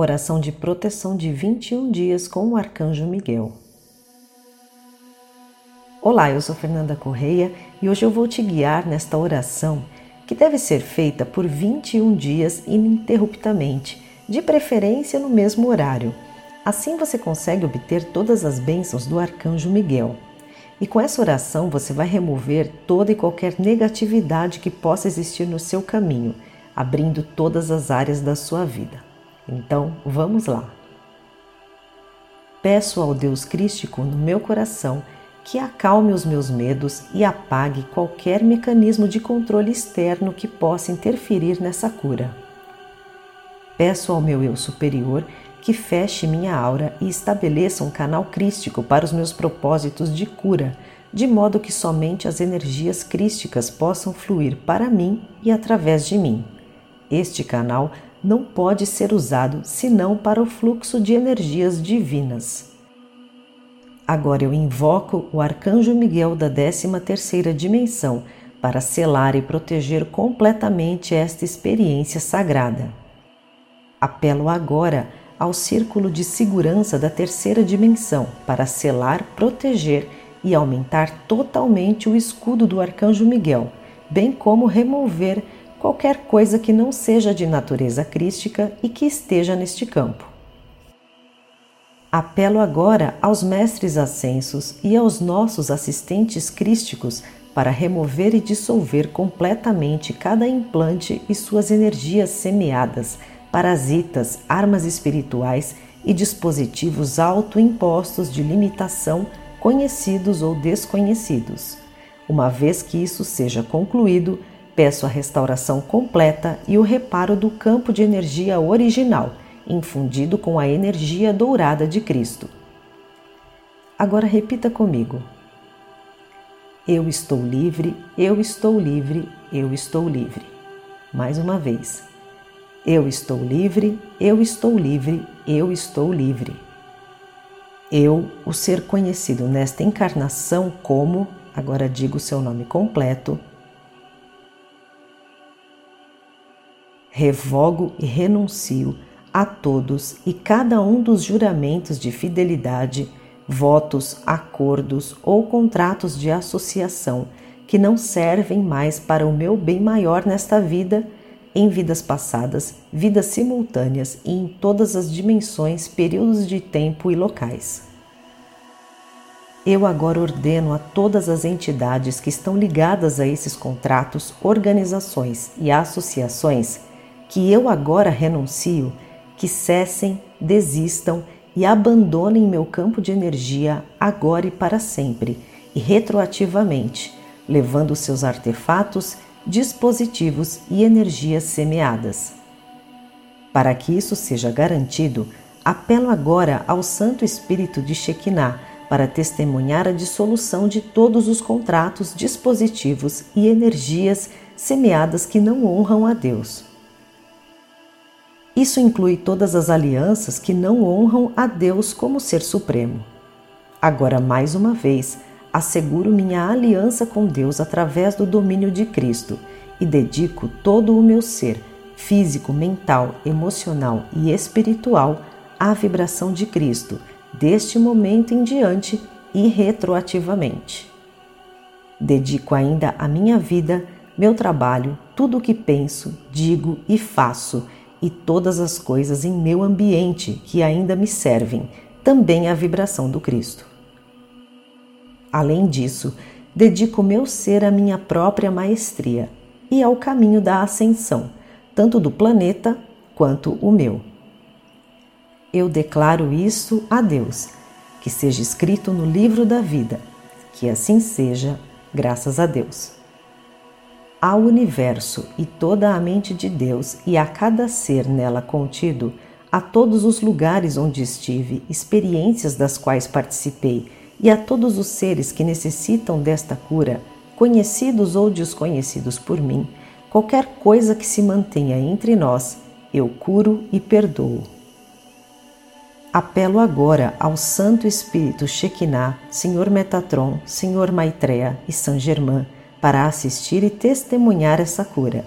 Oração de proteção de 21 dias com o Arcanjo Miguel. Olá, eu sou Fernanda Correia e hoje eu vou te guiar nesta oração que deve ser feita por 21 dias ininterruptamente, de preferência no mesmo horário. Assim você consegue obter todas as bênçãos do Arcanjo Miguel. E com essa oração você vai remover toda e qualquer negatividade que possa existir no seu caminho, abrindo todas as áreas da sua vida. Então, vamos lá. Peço ao Deus Crístico no meu coração que acalme os meus medos e apague qualquer mecanismo de controle externo que possa interferir nessa cura. Peço ao meu eu superior que feche minha aura e estabeleça um canal crístico para os meus propósitos de cura, de modo que somente as energias crísticas possam fluir para mim e através de mim. Este canal não pode ser usado senão para o fluxo de energias divinas. Agora eu invoco o Arcanjo Miguel da 13ª dimensão para selar e proteger completamente esta experiência sagrada. Apelo agora ao círculo de segurança da terceira dimensão para selar, proteger e aumentar totalmente o escudo do Arcanjo Miguel, bem como remover qualquer coisa que não seja de natureza crística e que esteja neste campo. Apelo agora aos mestres ascensos e aos nossos assistentes crísticos para remover e dissolver completamente cada implante e suas energias semeadas, parasitas, armas espirituais e dispositivos autoimpostos de limitação, conhecidos ou desconhecidos. Uma vez que isso seja concluído, Peço a restauração completa e o reparo do campo de energia original, infundido com a energia dourada de Cristo. Agora repita comigo. Eu estou livre, eu estou livre, eu estou livre. Mais uma vez. Eu estou livre, eu estou livre, eu estou livre. Eu, o ser conhecido nesta encarnação como, agora digo seu nome completo, revogo e renuncio a todos e cada um dos juramentos de fidelidade, votos, acordos ou contratos de associação que não servem mais para o meu bem maior nesta vida, em vidas passadas, vidas simultâneas e em todas as dimensões, períodos de tempo e locais. Eu agora ordeno a todas as entidades que estão ligadas a esses contratos, organizações e associações que eu agora renuncio, que cessem, desistam e abandonem meu campo de energia agora e para sempre, e retroativamente, levando seus artefatos, dispositivos e energias semeadas. Para que isso seja garantido, apelo agora ao Santo Espírito de Shekinah para testemunhar a dissolução de todos os contratos, dispositivos e energias semeadas que não honram a Deus. Isso inclui todas as alianças que não honram a Deus como Ser Supremo. Agora, mais uma vez, asseguro minha aliança com Deus através do domínio de Cristo e dedico todo o meu ser, físico, mental, emocional e espiritual, à vibração de Cristo, deste momento em diante e retroativamente. Dedico ainda a minha vida, meu trabalho, tudo o que penso, digo e faço e todas as coisas em meu ambiente que ainda me servem, também à vibração do Cristo. Além disso, dedico meu ser à minha própria maestria e ao caminho da ascensão, tanto do planeta quanto o meu. Eu declaro isso a Deus, que seja escrito no livro da vida, que assim seja, graças a Deus ao universo e toda a mente de Deus e a cada ser nela contido, a todos os lugares onde estive, experiências das quais participei, e a todos os seres que necessitam desta cura, conhecidos ou desconhecidos por mim, qualquer coisa que se mantenha entre nós, eu curo e perdoo. Apelo agora ao Santo Espírito Shekinah, Senhor Metatron, Senhor Maitreya e Saint Germain para assistir e testemunhar essa cura.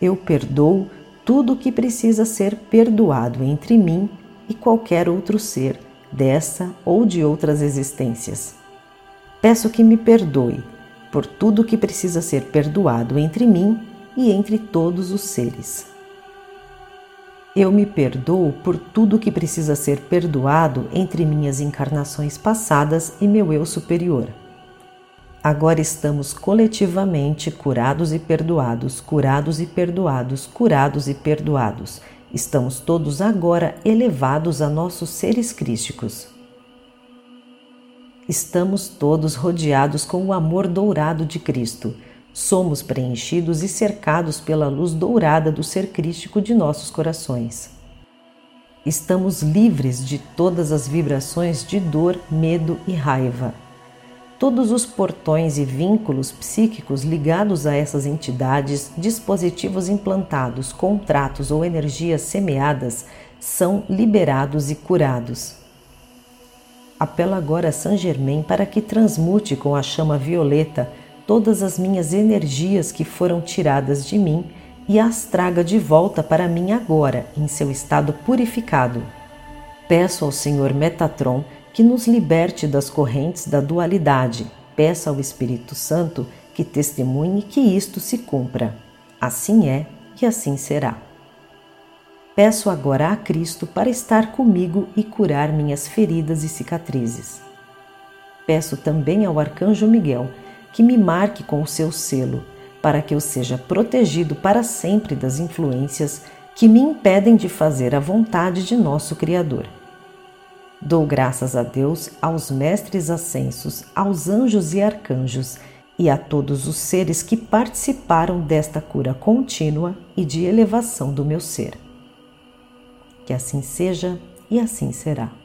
Eu perdoo tudo o que precisa ser perdoado entre mim e qualquer outro ser dessa ou de outras existências. Peço que me perdoe por tudo o que precisa ser perdoado entre mim e entre todos os seres. Eu me perdoo por tudo que precisa ser perdoado entre minhas encarnações passadas e meu eu superior. Agora estamos coletivamente curados e perdoados, curados e perdoados, curados e perdoados. Estamos todos agora elevados a nossos seres crísticos. Estamos todos rodeados com o amor dourado de Cristo. Somos preenchidos e cercados pela luz dourada do ser crístico de nossos corações. Estamos livres de todas as vibrações de dor, medo e raiva todos os portões e vínculos psíquicos ligados a essas entidades, dispositivos implantados, contratos ou energias semeadas são liberados e curados. Apelo agora a Saint Germain para que transmute com a chama violeta todas as minhas energias que foram tiradas de mim e as traga de volta para mim agora, em seu estado purificado. Peço ao Senhor Metatron que nos liberte das correntes da dualidade. Peça ao Espírito Santo que testemunhe que isto se cumpra. Assim é e assim será. Peço agora a Cristo para estar comigo e curar minhas feridas e cicatrizes. Peço também ao Arcanjo Miguel que me marque com o seu selo, para que eu seja protegido para sempre das influências que me impedem de fazer a vontade de nosso Criador. Dou graças a Deus, aos mestres ascensos, aos anjos e arcanjos e a todos os seres que participaram desta cura contínua e de elevação do meu ser. Que assim seja e assim será.